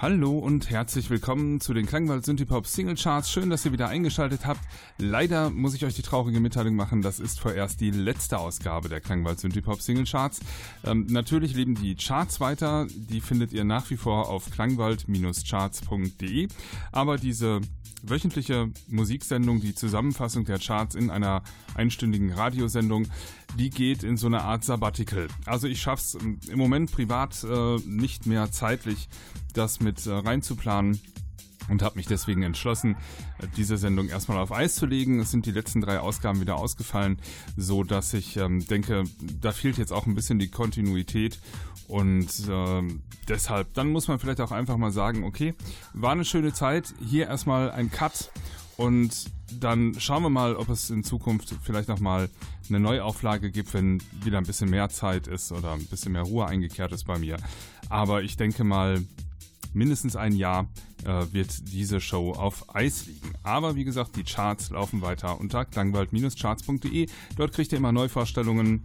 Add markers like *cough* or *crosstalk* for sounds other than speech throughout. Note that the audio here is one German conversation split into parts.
Hallo und herzlich willkommen zu den Klangwald Synthipop Single Charts. Schön, dass ihr wieder eingeschaltet habt. Leider muss ich euch die traurige Mitteilung machen, das ist vorerst die letzte Ausgabe der Klangwald Synthipop Single Charts. Ähm, natürlich leben die Charts weiter, die findet ihr nach wie vor auf klangwald-charts.de. Aber diese wöchentliche Musiksendung, die Zusammenfassung der Charts in einer einstündigen Radiosendung, die geht in so eine Art Sabbatical. Also ich schaffe es im Moment privat äh, nicht mehr zeitlich, das mit äh, reinzuplanen und habe mich deswegen entschlossen, diese Sendung erstmal auf Eis zu legen. Es sind die letzten drei Ausgaben wieder ausgefallen, so dass ich ähm, denke, da fehlt jetzt auch ein bisschen die Kontinuität und äh, deshalb, dann muss man vielleicht auch einfach mal sagen, okay, war eine schöne Zeit, hier erstmal ein Cut und dann schauen wir mal, ob es in Zukunft vielleicht nochmal eine Neuauflage gibt, wenn wieder ein bisschen mehr Zeit ist oder ein bisschen mehr Ruhe eingekehrt ist bei mir. Aber ich denke mal, mindestens ein Jahr äh, wird diese Show auf Eis liegen. Aber wie gesagt, die Charts laufen weiter unter klangwald-charts.de. Dort kriegt ihr immer Neuvorstellungen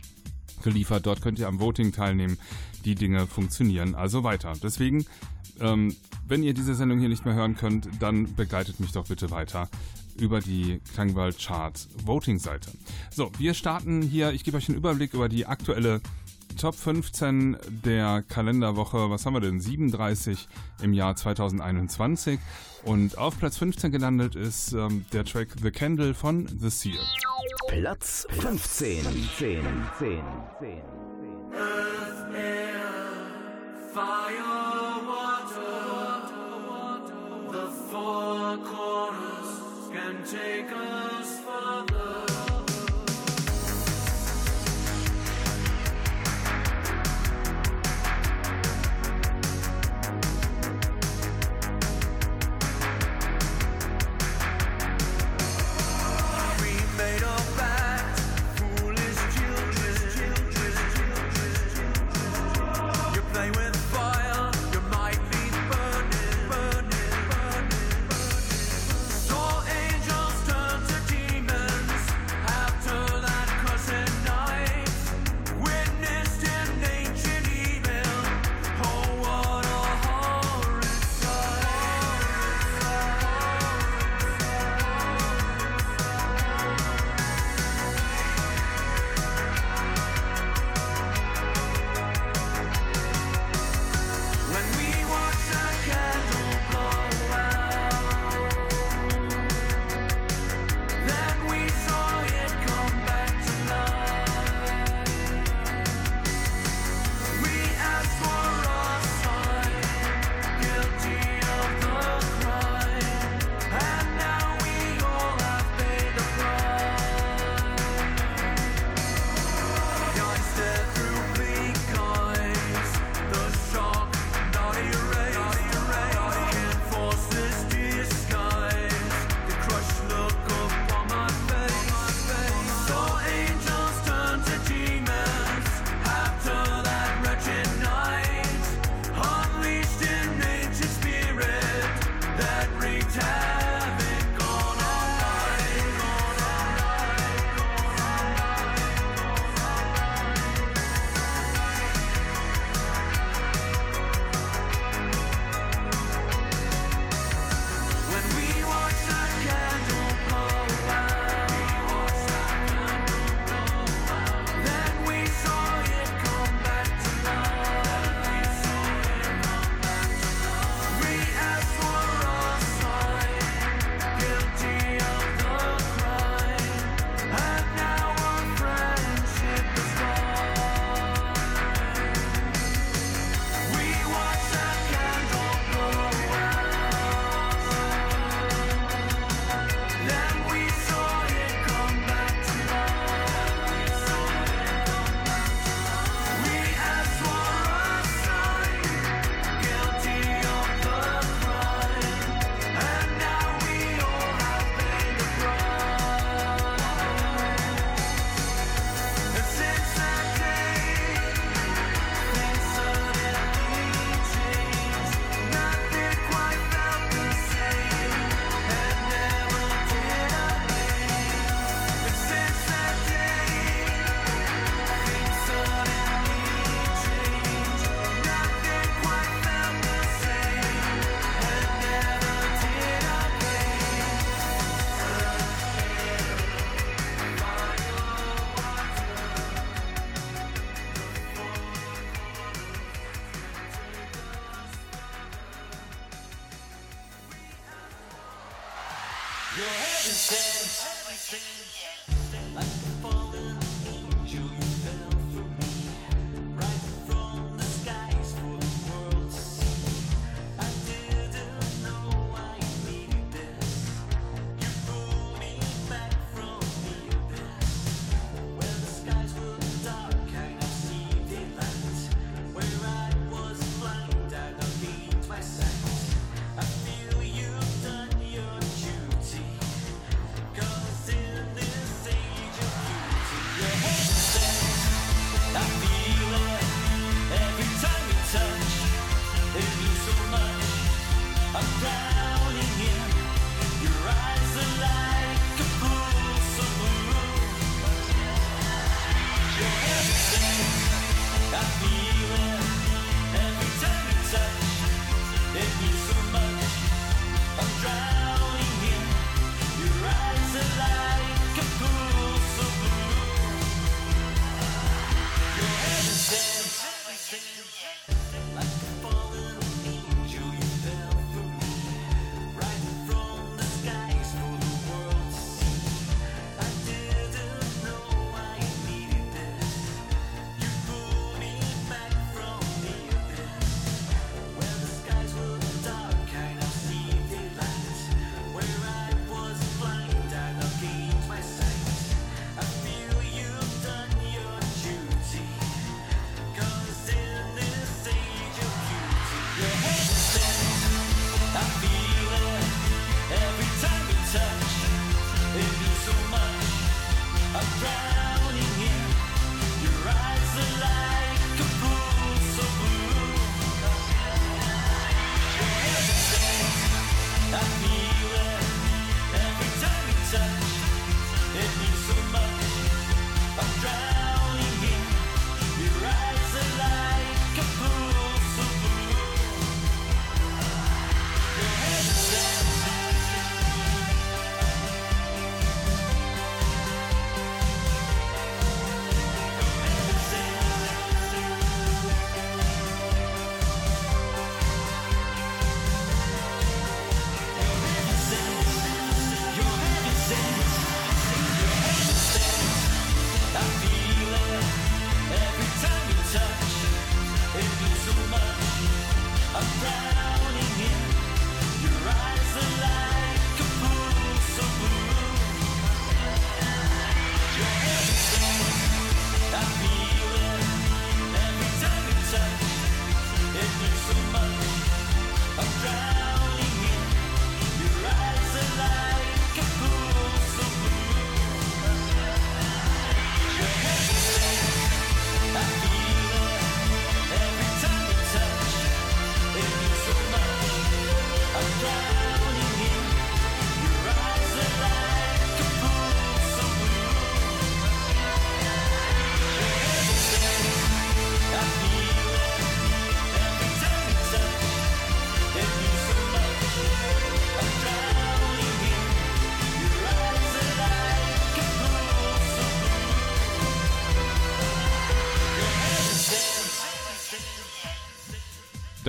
geliefert. Dort könnt ihr am Voting teilnehmen. Die Dinge funktionieren also weiter. Deswegen, ähm, wenn ihr diese Sendung hier nicht mehr hören könnt, dann begleitet mich doch bitte weiter über die Klangwald Chart Voting Seite. So, wir starten hier. Ich gebe euch einen Überblick über die aktuelle Top 15 der Kalenderwoche. Was haben wir denn? 37 im Jahr 2021. Und auf Platz 15 gelandet ist ähm, der Track The Candle von The Seal. Platz 15. 10, 10, 10, 10. Earth, air, fire,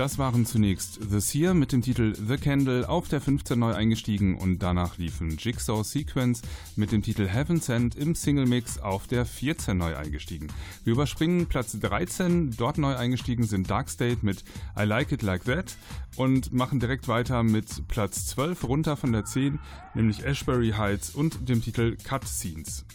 Das waren zunächst The Seer mit dem Titel The Candle auf der 15 neu eingestiegen und danach liefen Jigsaw Sequence mit dem Titel Heaven Sent im Single Mix auf der 14 neu eingestiegen. Wir überspringen Platz 13, dort neu eingestiegen sind Dark State mit I Like It Like That und machen direkt weiter mit Platz 12 runter von der 10, nämlich Ashbury Heights und dem Titel Cut Scenes.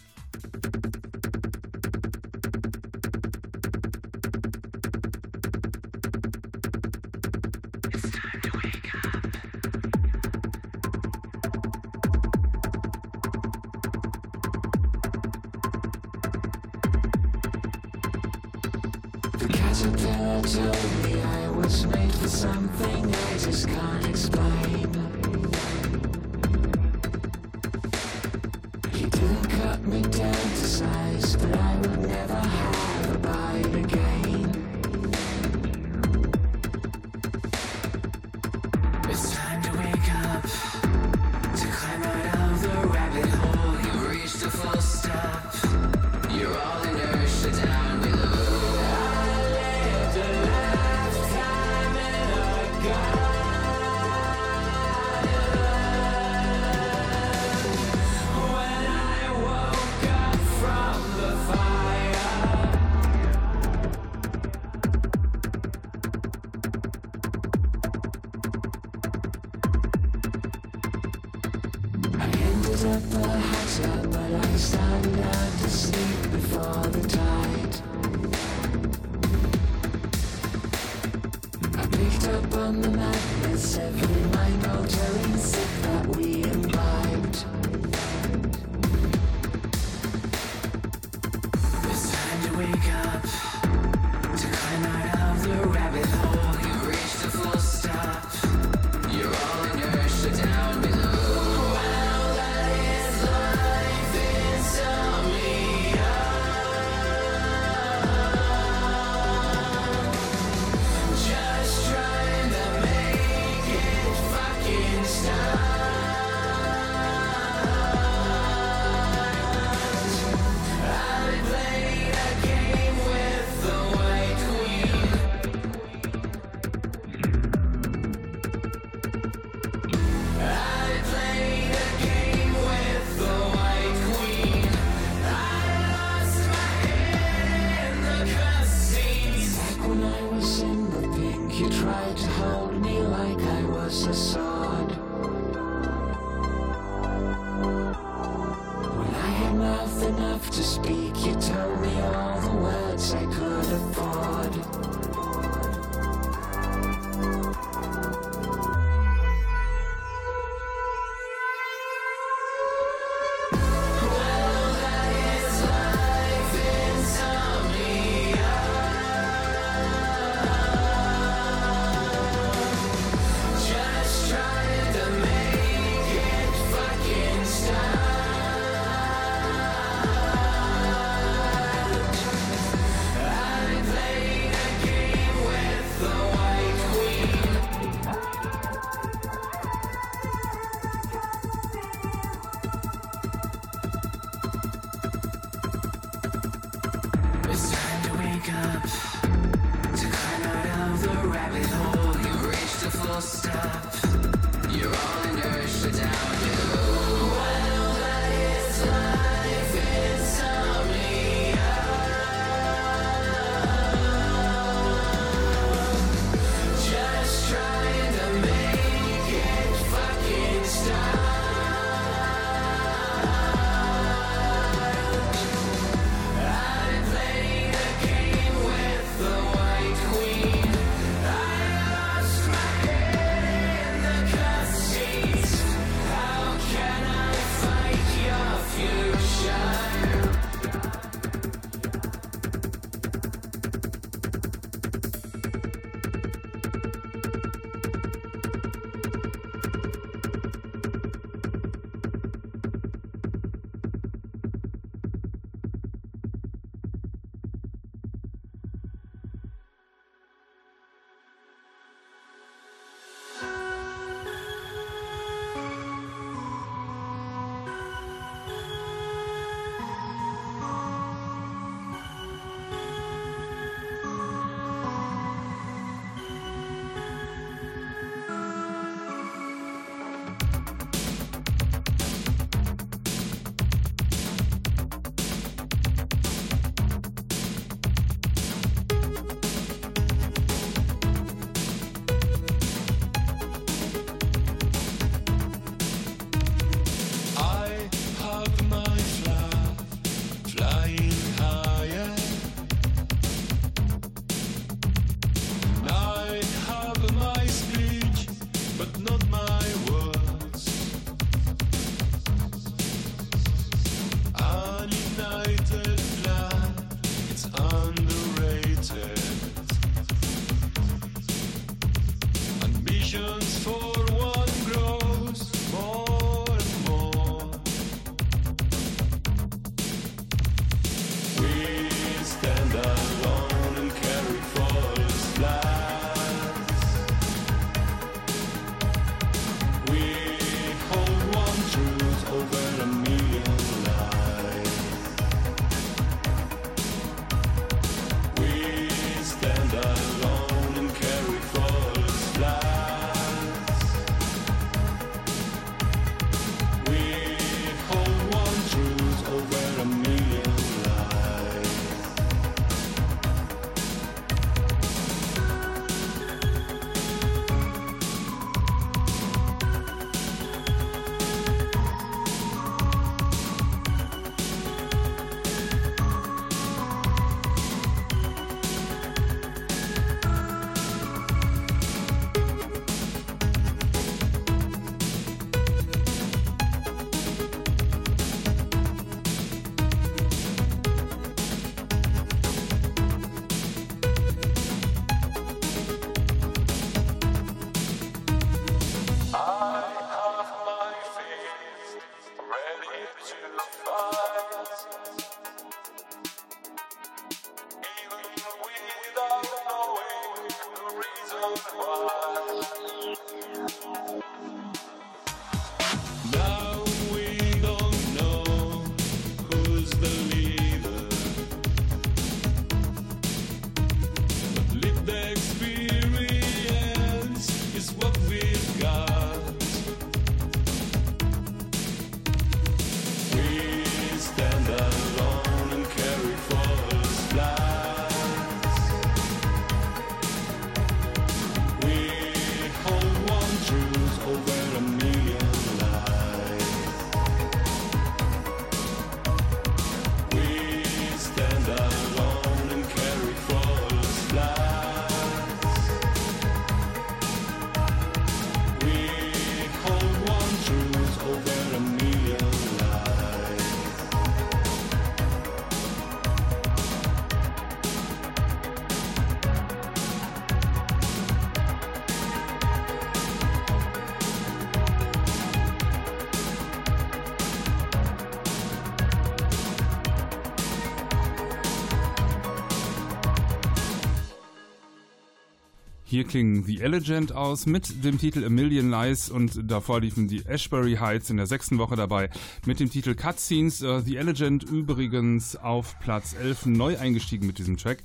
Hier klingen The Elegant aus mit dem Titel A Million Lies und davor liefen die Ashbury Heights in der sechsten Woche dabei mit dem Titel Cutscenes. Uh, The Elegant übrigens auf Platz 11 neu eingestiegen mit diesem Track,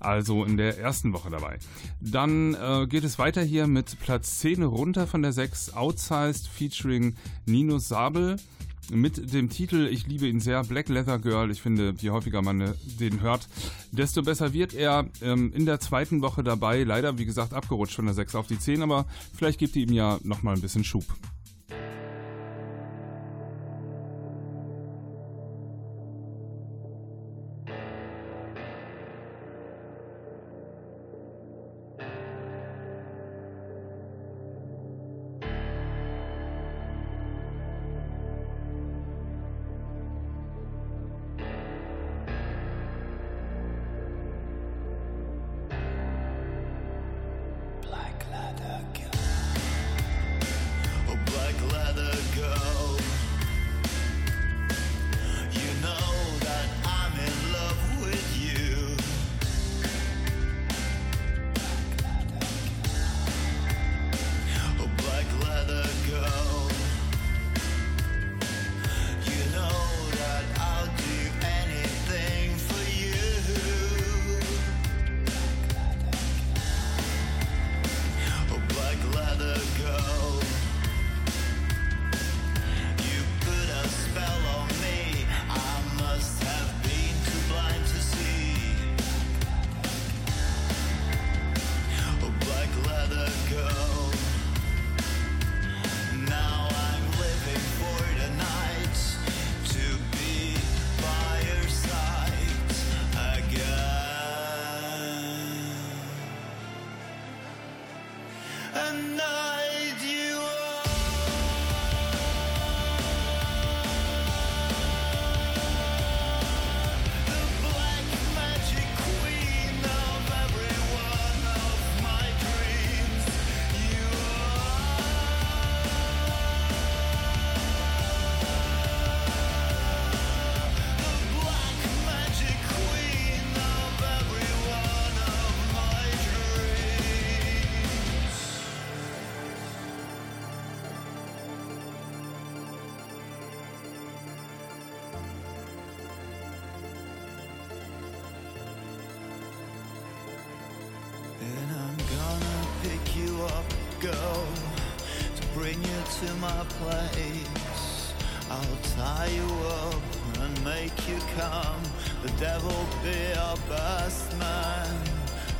also in der ersten Woche dabei. Dann uh, geht es weiter hier mit Platz 10 runter von der 6 Outsized featuring Nino Sabel mit dem Titel, ich liebe ihn sehr, Black Leather Girl. Ich finde, je häufiger man äh, den hört, desto besser wird er. Ähm, in der zweiten Woche dabei, leider wie gesagt abgerutscht von der 6 auf die 10, aber vielleicht gibt ihr ihm ja nochmal ein bisschen Schub.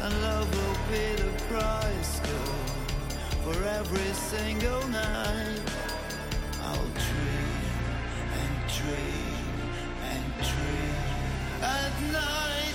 And love will be the price, girl, for every single night. I'll dream and dream and dream at night.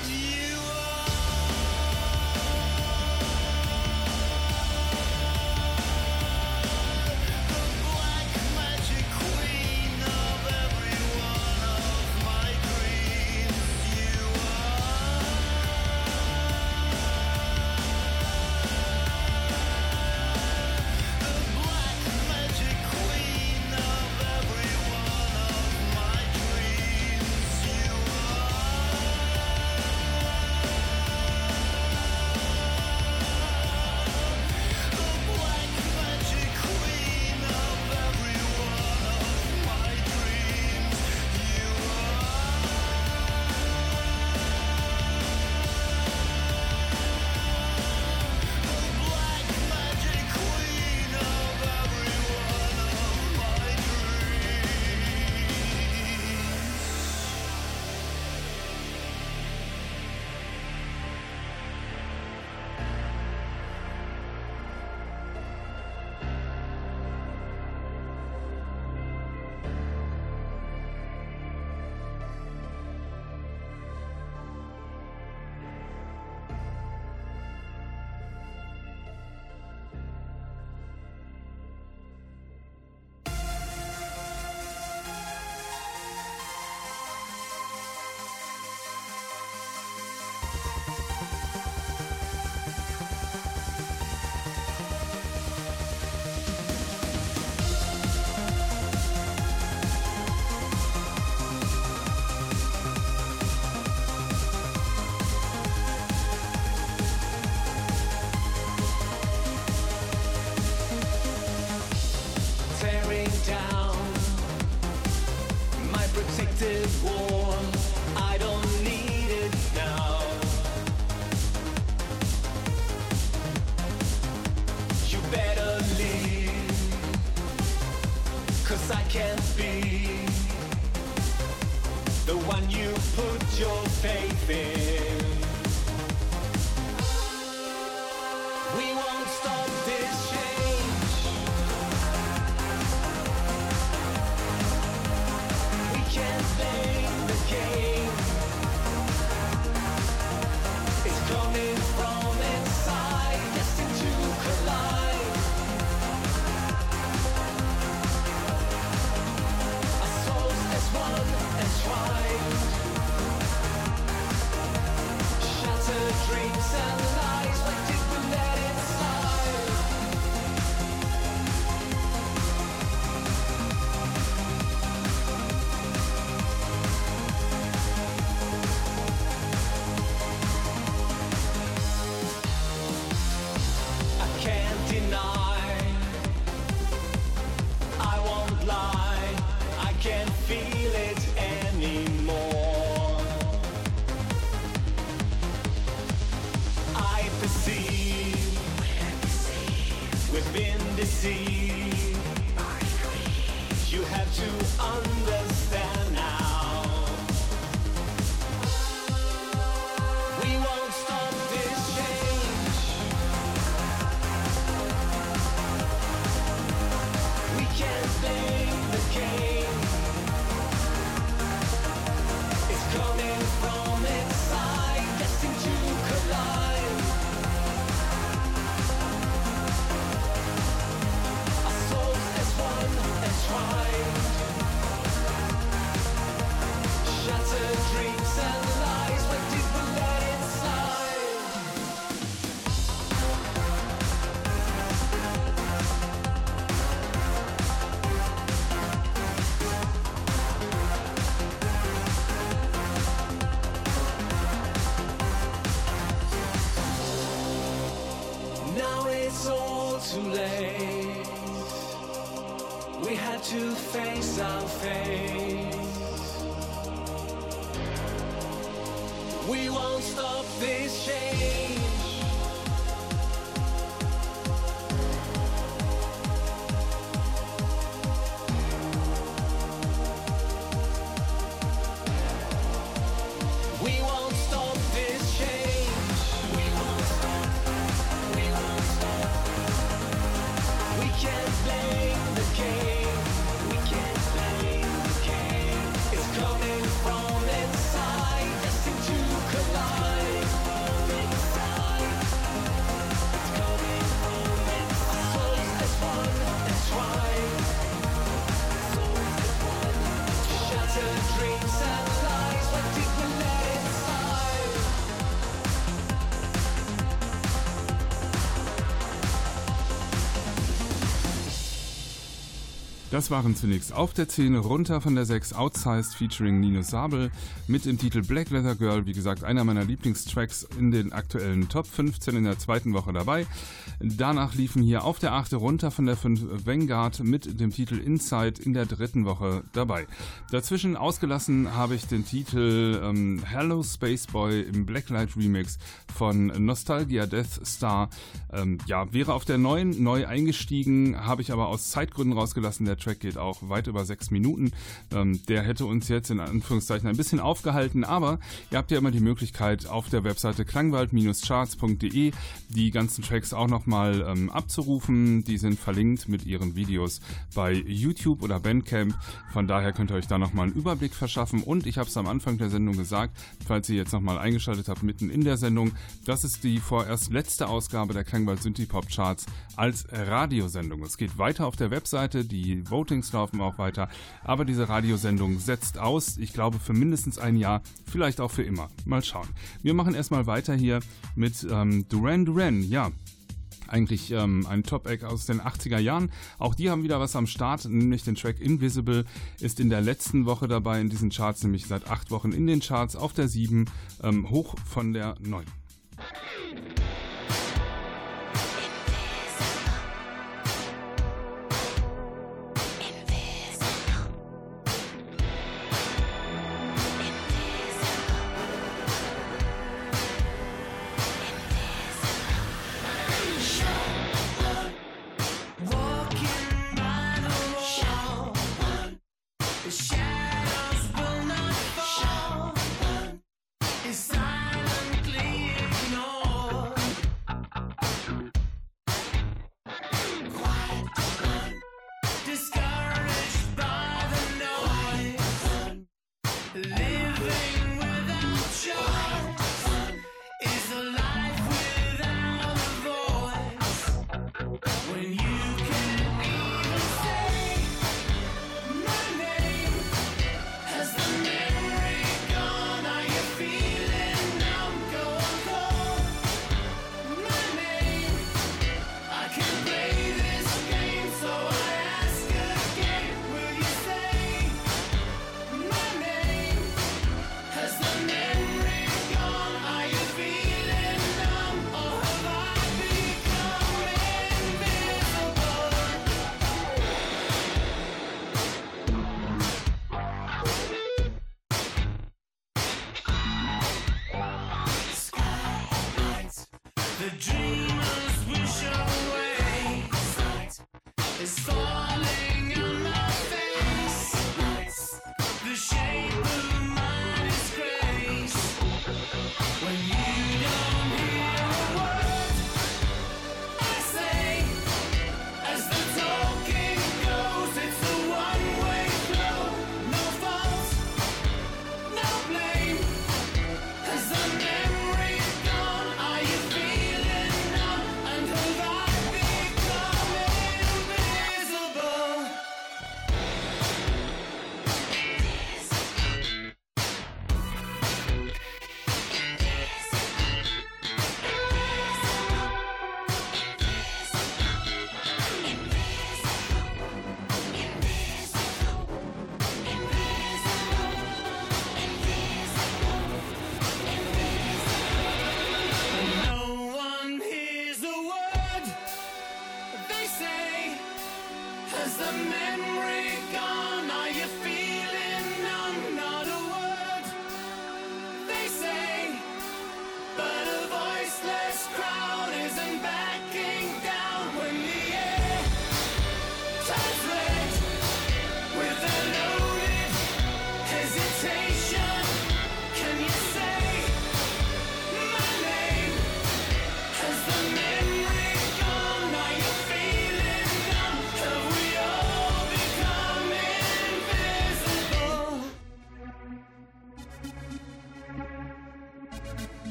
Das waren zunächst auf der 10, runter von der 6, Outsized featuring Nino Sabel mit dem Titel Black Leather Girl. Wie gesagt, einer meiner Lieblingstracks in den aktuellen Top 15 in der zweiten Woche dabei. Danach liefen hier auf der 8 runter von der 5 Vanguard mit dem Titel Inside in der dritten Woche dabei. Dazwischen ausgelassen habe ich den Titel ähm, Hello Space Boy im Blacklight Remix von Nostalgia Death Star. Ähm, ja, wäre auf der neuen neu eingestiegen, habe ich aber aus Zeitgründen rausgelassen. Der Track geht auch weit über sechs Minuten. Ähm, der hätte uns jetzt in Anführungszeichen ein bisschen aufgehalten, aber ihr habt ja immer die Möglichkeit auf der Webseite klangwald-charts.de die ganzen Tracks auch nochmal ähm, abzurufen. Die sind verlinkt mit ihren Videos bei YouTube oder Bandcamp. Von daher könnt ihr euch da nochmal einen Überblick verschaffen. Und ich habe es am Anfang der Sendung gesagt, falls ihr jetzt nochmal eingeschaltet habt, mitten in der Sendung, das ist die vorerst letzte Ausgabe der Klangwald Synthie Pop Charts als Radiosendung. Es geht weiter auf der Webseite, die Votings laufen auch weiter, aber diese Radiosendung setzt aus, ich glaube für mindestens ein Jahr, vielleicht auch für immer. Mal schauen. Wir machen erstmal weiter hier mit ähm, Duran Duran, ja, eigentlich ähm, ein Top-Act aus den 80er Jahren. Auch die haben wieder was am Start, nämlich den Track Invisible ist in der letzten Woche dabei in diesen Charts, nämlich seit acht Wochen in den Charts auf der 7, ähm, hoch von der 9.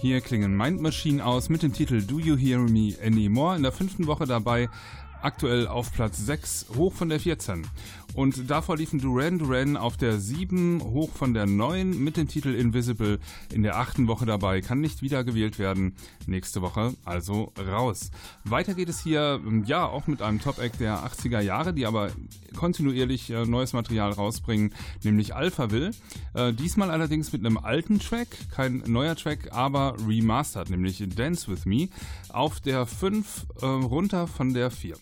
Hier klingen Mind Machine aus mit dem Titel Do You Hear Me Anymore in der fünften Woche dabei. Aktuell auf Platz 6, hoch von der 14. Und davor liefen Duran Duran auf der 7, hoch von der 9 mit dem Titel Invisible in der achten Woche dabei. Kann nicht wiedergewählt werden. Nächste Woche also raus. Weiter geht es hier, ja, auch mit einem Top-Act der 80er Jahre, die aber kontinuierlich äh, neues Material rausbringen, nämlich Alphaville. Äh, diesmal allerdings mit einem alten Track, kein neuer Track, aber remastered, nämlich Dance With Me, auf der 5 äh, runter von der 4.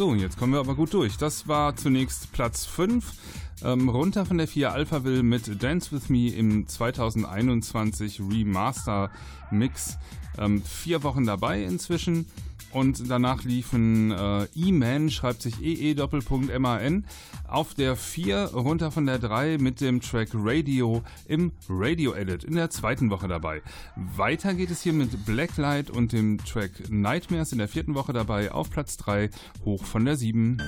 So, jetzt kommen wir aber gut durch. Das war zunächst Platz 5. Ähm, runter von der 4 Alphaville mit Dance With Me im 2021 Remaster Mix. Ähm, vier Wochen dabei inzwischen. Und danach liefen äh, E-Man, schreibt sich EE Doppelpunkt MAN, auf der 4 runter von der 3 mit dem Track Radio im Radio Edit in der zweiten Woche dabei. Weiter geht es hier mit Blacklight und dem Track Nightmares in der vierten Woche dabei auf Platz 3 hoch von der 7.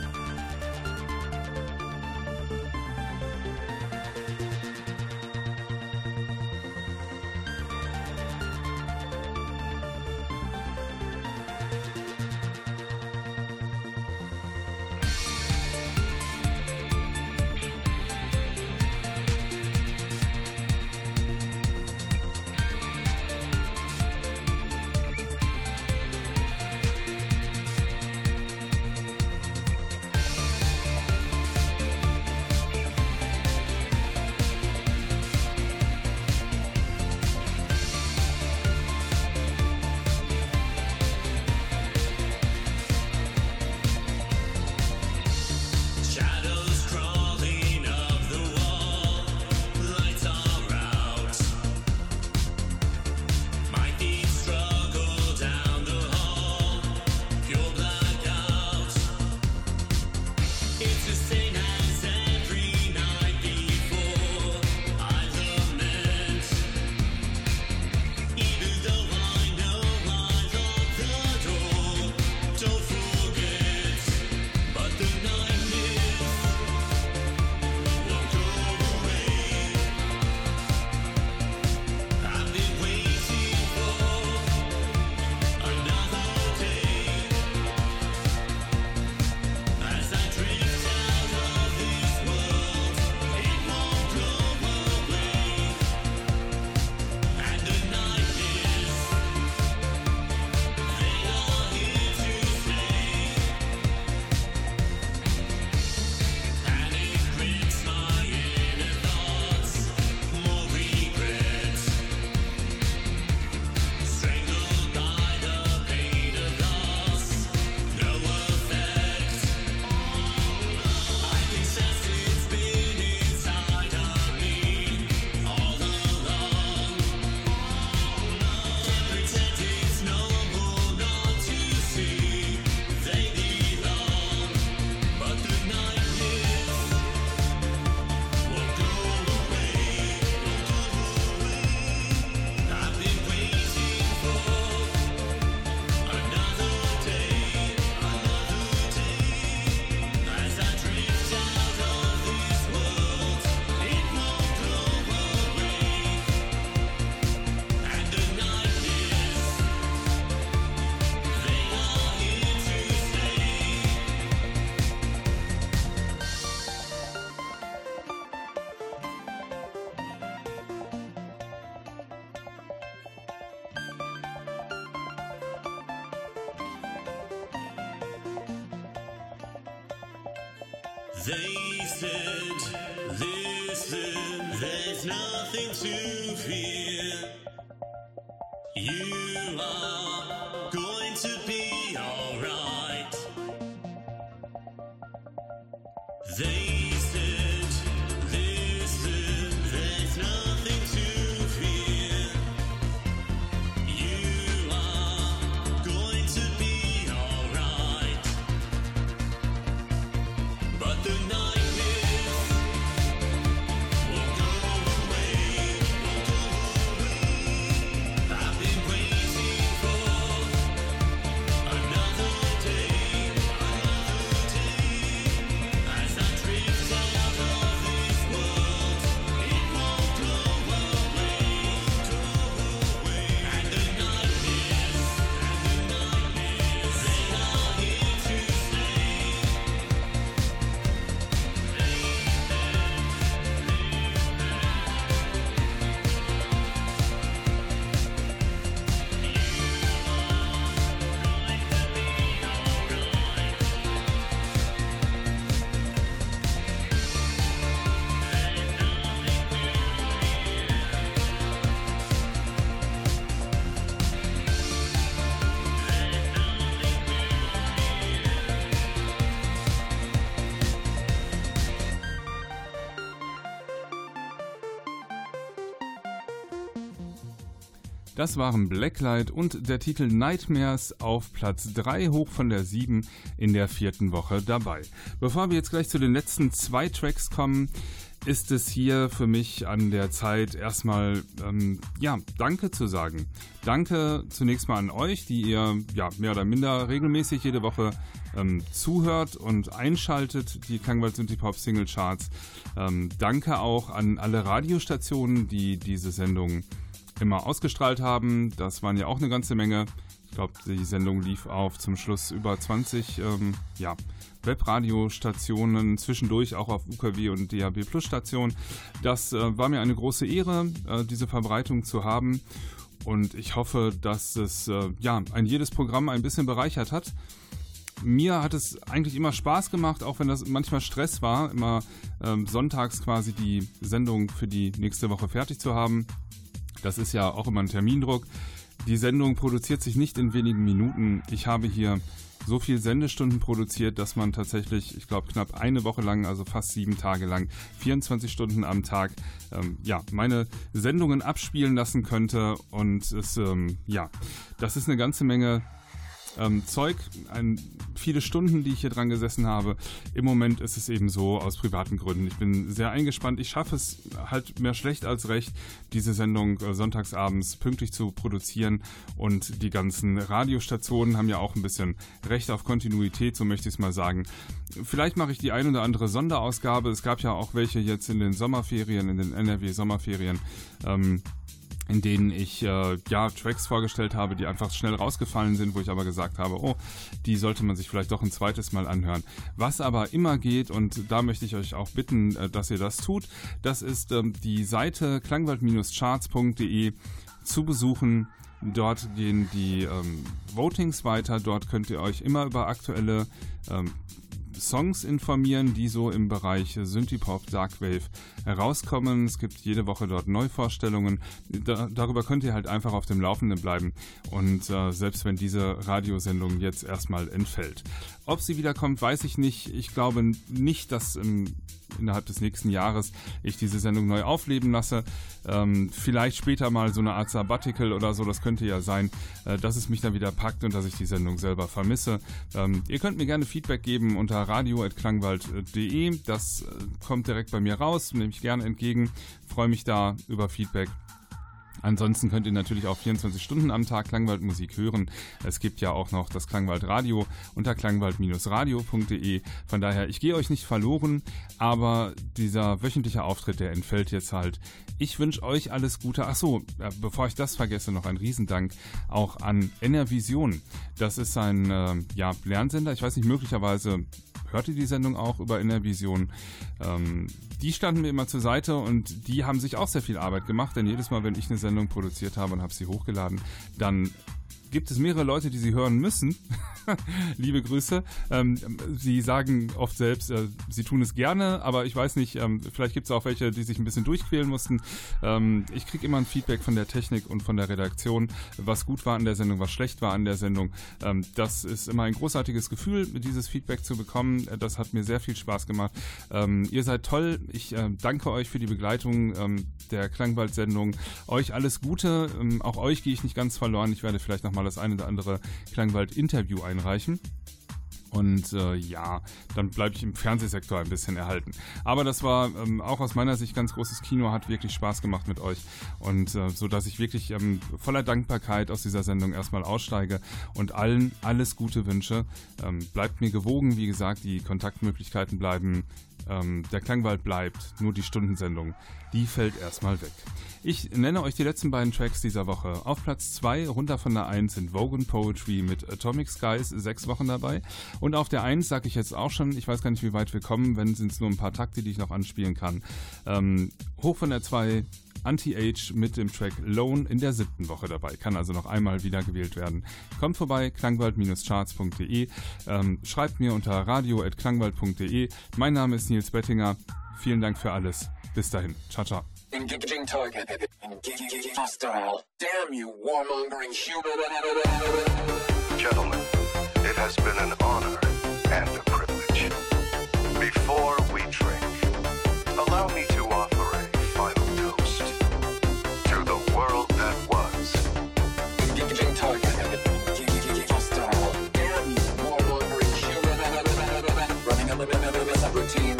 Nothing to fear. You are Das waren Blacklight und der Titel Nightmares auf Platz 3 hoch von der 7 in der vierten Woche dabei. Bevor wir jetzt gleich zu den letzten zwei Tracks kommen, ist es hier für mich an der Zeit, erstmal ähm, ja, Danke zu sagen. Danke zunächst mal an euch, die ihr ja mehr oder minder regelmäßig jede Woche ähm, zuhört und einschaltet, die Klangwald Synthie Pop Single Charts. Ähm, danke auch an alle Radiostationen, die diese Sendung immer ausgestrahlt haben. Das waren ja auch eine ganze Menge. Ich glaube, die Sendung lief auf zum Schluss über 20 ähm, ja, Webradiostationen, zwischendurch auch auf UKW und DAB Plus Stationen. Das äh, war mir eine große Ehre, äh, diese Verbreitung zu haben. Und ich hoffe, dass es äh, ja, ein jedes Programm ein bisschen bereichert hat. Mir hat es eigentlich immer Spaß gemacht, auch wenn das manchmal Stress war, immer ähm, sonntags quasi die Sendung für die nächste Woche fertig zu haben. Das ist ja auch immer ein Termindruck. Die Sendung produziert sich nicht in wenigen Minuten. Ich habe hier so viel Sendestunden produziert, dass man tatsächlich, ich glaube, knapp eine Woche lang, also fast sieben Tage lang, 24 Stunden am Tag, ähm, ja, meine Sendungen abspielen lassen könnte. Und es, ähm, ja, das ist eine ganze Menge ähm, Zeug, ein, viele Stunden, die ich hier dran gesessen habe. Im Moment ist es eben so aus privaten Gründen. Ich bin sehr eingespannt. Ich schaffe es halt mehr schlecht als recht, diese Sendung äh, sonntagsabends pünktlich zu produzieren. Und die ganzen Radiostationen haben ja auch ein bisschen Recht auf Kontinuität, so möchte ich es mal sagen. Vielleicht mache ich die ein oder andere Sonderausgabe. Es gab ja auch welche jetzt in den Sommerferien, in den NRW-Sommerferien. Ähm, in denen ich äh, ja Tracks vorgestellt habe, die einfach schnell rausgefallen sind, wo ich aber gesagt habe, oh, die sollte man sich vielleicht doch ein zweites Mal anhören. Was aber immer geht und da möchte ich euch auch bitten, äh, dass ihr das tut, das ist ähm, die Seite klangwald-charts.de zu besuchen. Dort gehen die ähm, Votings weiter. Dort könnt ihr euch immer über aktuelle ähm, Songs informieren, die so im Bereich Synthie-Pop, Darkwave herauskommen. Es gibt jede Woche dort Neuvorstellungen. Da, darüber könnt ihr halt einfach auf dem Laufenden bleiben. Und äh, selbst wenn diese Radiosendung jetzt erstmal entfällt. Ob sie wiederkommt, weiß ich nicht. Ich glaube nicht, dass im, innerhalb des nächsten Jahres ich diese Sendung neu aufleben lasse. Ähm, vielleicht später mal so eine Art Sabbatical oder so. Das könnte ja sein, äh, dass es mich dann wieder packt und dass ich die Sendung selber vermisse. Ähm, ihr könnt mir gerne Feedback geben unter radio.klangwald.de. Das äh, kommt direkt bei mir raus, nehme ich gerne entgegen. Freue mich da über Feedback. Ansonsten könnt ihr natürlich auch 24 Stunden am Tag Klangwaldmusik hören. Es gibt ja auch noch das Klangwald Radio unter klangwald-radio.de. Von daher, ich gehe euch nicht verloren, aber dieser wöchentliche Auftritt, der entfällt jetzt halt. Ich wünsche euch alles Gute. Achso, äh, bevor ich das vergesse, noch ein Riesendank auch an Enervision. Das ist ein äh, ja, Lernsender. Ich weiß nicht, möglicherweise hört ihr die Sendung auch über Innervision. Ähm, die standen mir immer zur Seite und die haben sich auch sehr viel Arbeit gemacht, denn jedes Mal, wenn ich eine Sendung produziert habe und habe sie hochgeladen, dann gibt es mehrere Leute, die sie hören müssen. *laughs* Liebe Grüße. Ähm, sie sagen oft selbst, äh, sie tun es gerne, aber ich weiß nicht, ähm, vielleicht gibt es auch welche, die sich ein bisschen durchquälen mussten. Ähm, ich kriege immer ein Feedback von der Technik und von der Redaktion, was gut war an der Sendung, was schlecht war an der Sendung. Ähm, das ist immer ein großartiges Gefühl, dieses Feedback zu bekommen. Das hat mir sehr viel Spaß gemacht. Ähm, ihr seid toll. Ich äh, danke euch für die Begleitung ähm, der Klangwald-Sendung. Euch alles Gute. Auch euch gehe ich nicht ganz verloren. Ich werde vielleicht nochmal das eine oder andere Klangwald-Interview einreichen. Und äh, ja, dann bleibe ich im Fernsehsektor ein bisschen erhalten. Aber das war ähm, auch aus meiner Sicht ganz großes Kino, hat wirklich Spaß gemacht mit euch. Und äh, so dass ich wirklich ähm, voller Dankbarkeit aus dieser Sendung erstmal aussteige und allen alles Gute wünsche. Ähm, bleibt mir gewogen, wie gesagt, die Kontaktmöglichkeiten bleiben. Ähm, der Klangwald bleibt, nur die Stundensendung, die fällt erstmal weg. Ich nenne euch die letzten beiden Tracks dieser Woche. Auf Platz 2, runter von der 1, sind Vogan Poetry mit Atomic Skies, sechs Wochen dabei. Und auf der 1 sage ich jetzt auch schon, ich weiß gar nicht, wie weit wir kommen, wenn es nur ein paar Takte, die ich noch anspielen kann. Ähm, hoch von der 2, Anti-Age mit dem Track Lone in der siebten Woche dabei. Kann also noch einmal wieder gewählt werden. Kommt vorbei, klangwald-charts.de. Ähm, schreibt mir unter radio.klangwald.de. Mein Name ist Nils Bettinger. Vielen Dank für alles. Bis dahin. Ciao, ciao. Engaging target. Engaging hostile. Damn you, warmongering human. Gentlemen, it has been an honor and a privilege. Before we drink, allow me to offer a final toast to the world that was. Engaging target. Hostile. Damn you, warmongering human. Running a limit, routine.